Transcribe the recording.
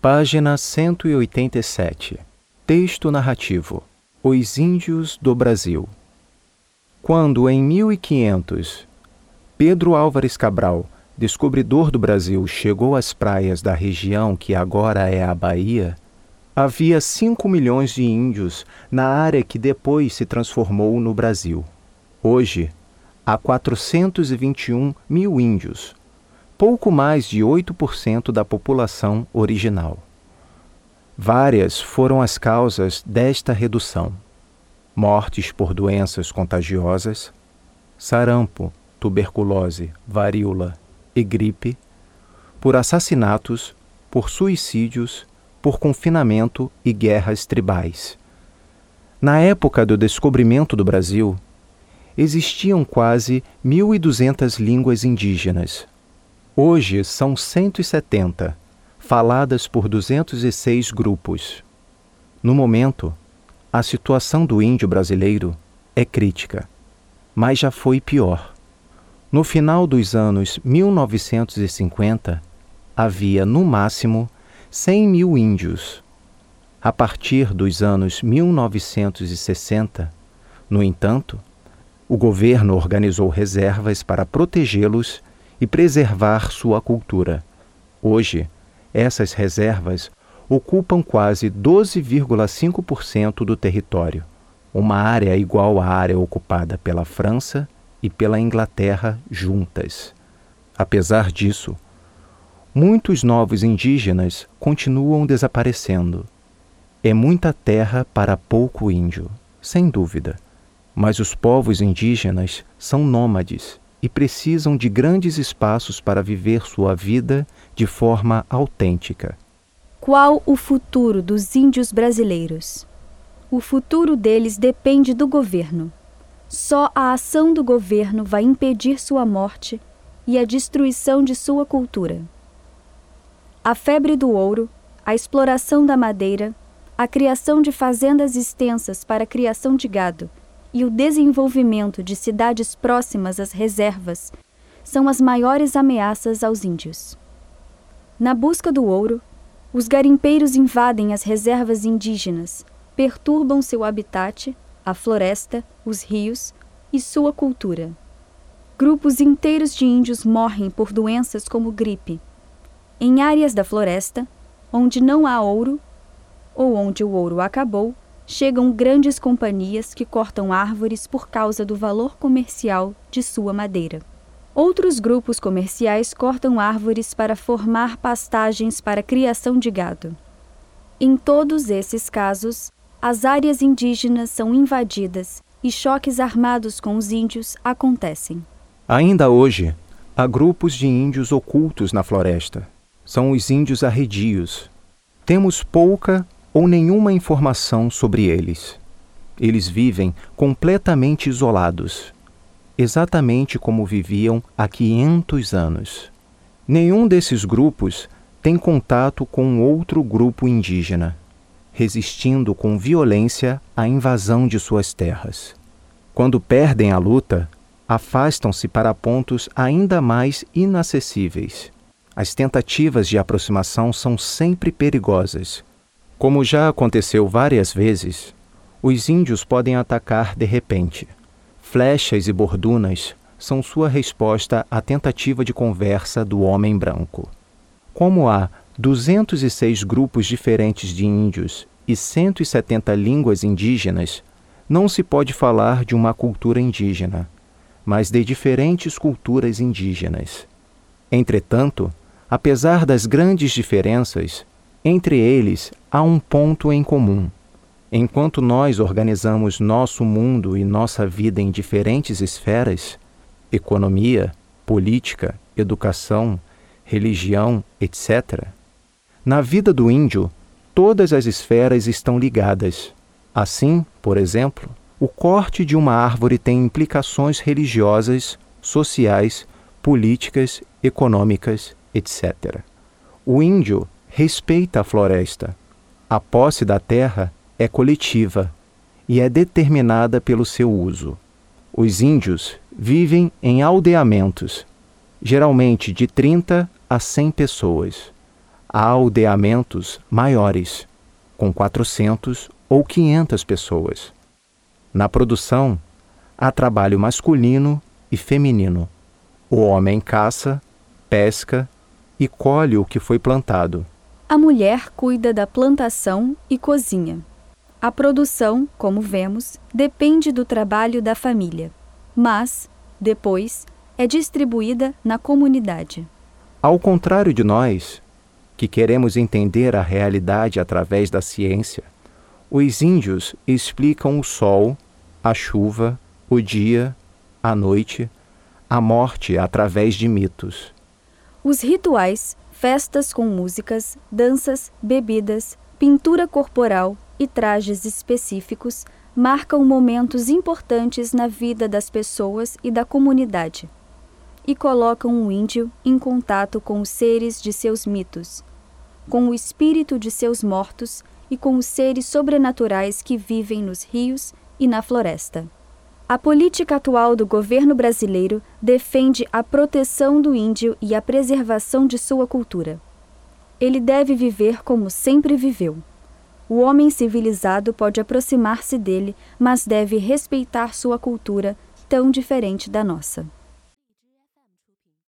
Página 187. Texto narrativo. Os Índios do Brasil. Quando, em 1500, Pedro Álvares Cabral, descobridor do Brasil, chegou às praias da região que agora é a Bahia, havia 5 milhões de índios na área que depois se transformou no Brasil. Hoje, há 421 mil índios, pouco mais de 8% da população original. Várias foram as causas desta redução: mortes por doenças contagiosas, sarampo, tuberculose, varíola e gripe, por assassinatos, por suicídios, por confinamento e guerras tribais. Na época do descobrimento do Brasil, existiam quase 1.200 línguas indígenas, Hoje são 170, faladas por 206 grupos. No momento, a situação do índio brasileiro é crítica, mas já foi pior. No final dos anos 1950, havia no máximo 100 mil índios. A partir dos anos 1960, no entanto, o governo organizou reservas para protegê-los e preservar sua cultura. Hoje, essas reservas ocupam quase 12,5% do território, uma área igual à área ocupada pela França e pela Inglaterra juntas. Apesar disso, muitos novos indígenas continuam desaparecendo. É muita terra para pouco índio, sem dúvida, mas os povos indígenas são nômades e precisam de grandes espaços para viver sua vida de forma autêntica. Qual o futuro dos índios brasileiros? O futuro deles depende do governo. Só a ação do governo vai impedir sua morte e a destruição de sua cultura. A febre do ouro, a exploração da madeira, a criação de fazendas extensas para a criação de gado e o desenvolvimento de cidades próximas às reservas são as maiores ameaças aos índios. Na busca do ouro, os garimpeiros invadem as reservas indígenas, perturbam seu habitat, a floresta, os rios e sua cultura. Grupos inteiros de índios morrem por doenças como gripe. Em áreas da floresta, onde não há ouro, ou onde o ouro acabou, chegam grandes companhias que cortam árvores por causa do valor comercial de sua madeira. Outros grupos comerciais cortam árvores para formar pastagens para criação de gado. Em todos esses casos, as áreas indígenas são invadidas e choques armados com os índios acontecem. Ainda hoje, há grupos de índios ocultos na floresta. São os índios arredios. Temos pouca ou nenhuma informação sobre eles. Eles vivem completamente isolados, exatamente como viviam há 500 anos. Nenhum desses grupos tem contato com outro grupo indígena, resistindo com violência à invasão de suas terras. Quando perdem a luta, afastam-se para pontos ainda mais inacessíveis. As tentativas de aproximação são sempre perigosas como já aconteceu várias vezes, os índios podem atacar de repente. Flechas e bordunas são sua resposta à tentativa de conversa do homem branco. Como há 206 grupos diferentes de índios e 170 línguas indígenas, não se pode falar de uma cultura indígena, mas de diferentes culturas indígenas. Entretanto, apesar das grandes diferenças, entre eles há um ponto em comum. Enquanto nós organizamos nosso mundo e nossa vida em diferentes esferas economia, política, educação, religião, etc. Na vida do índio, todas as esferas estão ligadas. Assim, por exemplo, o corte de uma árvore tem implicações religiosas, sociais, políticas, econômicas, etc. O índio respeita a floresta. A posse da terra é coletiva e é determinada pelo seu uso. Os índios vivem em aldeamentos, geralmente de 30 a 100 pessoas. há aldeamentos maiores, com 400 ou 500 pessoas. Na produção, há trabalho masculino e feminino. O homem caça, pesca e colhe o que foi plantado. A mulher cuida da plantação e cozinha. A produção, como vemos, depende do trabalho da família, mas, depois, é distribuída na comunidade. Ao contrário de nós, que queremos entender a realidade através da ciência, os índios explicam o sol, a chuva, o dia, a noite, a morte através de mitos. Os rituais, festas com músicas, danças, bebidas, pintura corporal e trajes específicos marcam momentos importantes na vida das pessoas e da comunidade e colocam o índio em contato com os seres de seus mitos, com o espírito de seus mortos e com os seres sobrenaturais que vivem nos rios e na floresta. A política atual do governo brasileiro defende a proteção do índio e a preservação de sua cultura. Ele deve viver como sempre viveu. O homem civilizado pode aproximar-se dele, mas deve respeitar sua cultura, tão diferente da nossa.